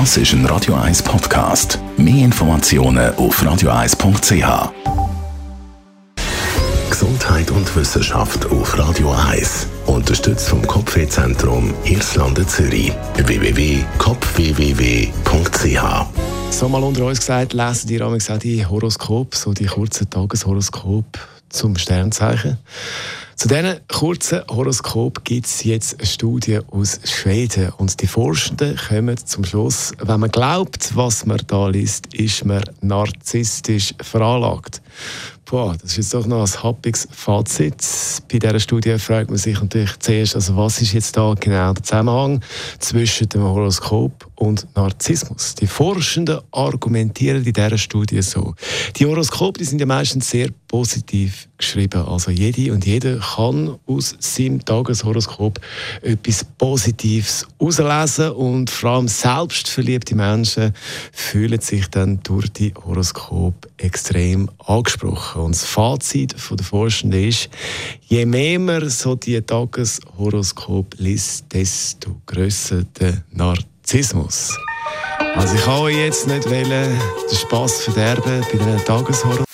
Das ist ein Radio 1 Podcast. Mehr Informationen auf radio1.ch. Gesundheit und Wissenschaft auf Radio 1. Unterstützt vom Kopfwehzentrum Irlande Zürich. www.kopfwww.ch So mal unter uns gesagt, lesen die auch die Horoskop, so die kurzen Tageshoroskop zum Sternzeichen. Zu diesen kurzen Horoskop gibt es jetzt eine Studie aus Schweden. Und die Forschenden kommen zum Schluss, wenn man glaubt, was man da liest, ist man narzisstisch veranlagt. Boah, das ist jetzt doch noch ein happiges Fazit. Bei dieser Studie fragt man sich natürlich zuerst, also was ist jetzt da genau der Zusammenhang zwischen dem Horoskop und Narzissmus? Die Forschenden argumentieren in dieser Studie so. Die Horoskope die sind ja meistens sehr positiv geschrieben. Also jede und jeder kann aus seinem Tageshoroskop etwas Positives herauslesen und vor allem selbstverliebte Menschen fühlen sich dann durch die Horoskop extrem angesprochen. Und das Fazit der Forschenden ist, je mehr man so die Tageshoroskop liest, desto grösser der Narzissmus. Also ich kann euch jetzt nicht wollen, den Spass verderben bei diesen Tageshoroskop.